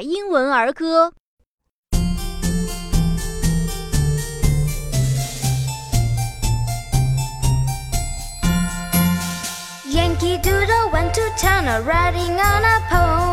英文儿歌。Yankee Doodle went to town a riding on a pony.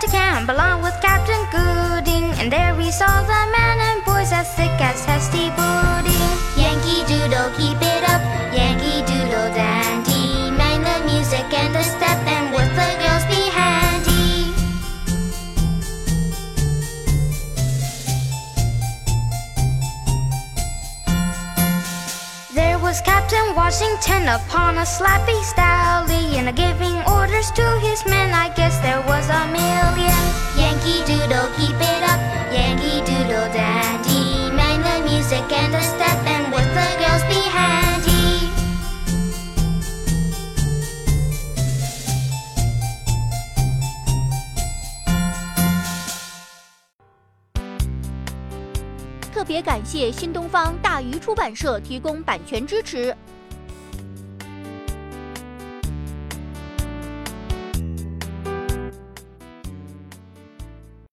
To camp along with Captain Gooding, and there we saw the men and boys as thick as hasty pudding. Yankee Doodle, keep it up, Yankee Doodle dandy. Mind the music and the step, and with the girls be handy. There was Captain Washington upon a slappy stallion, giving orders to his men. 特别感谢新东方大鱼出版社提供版权支持。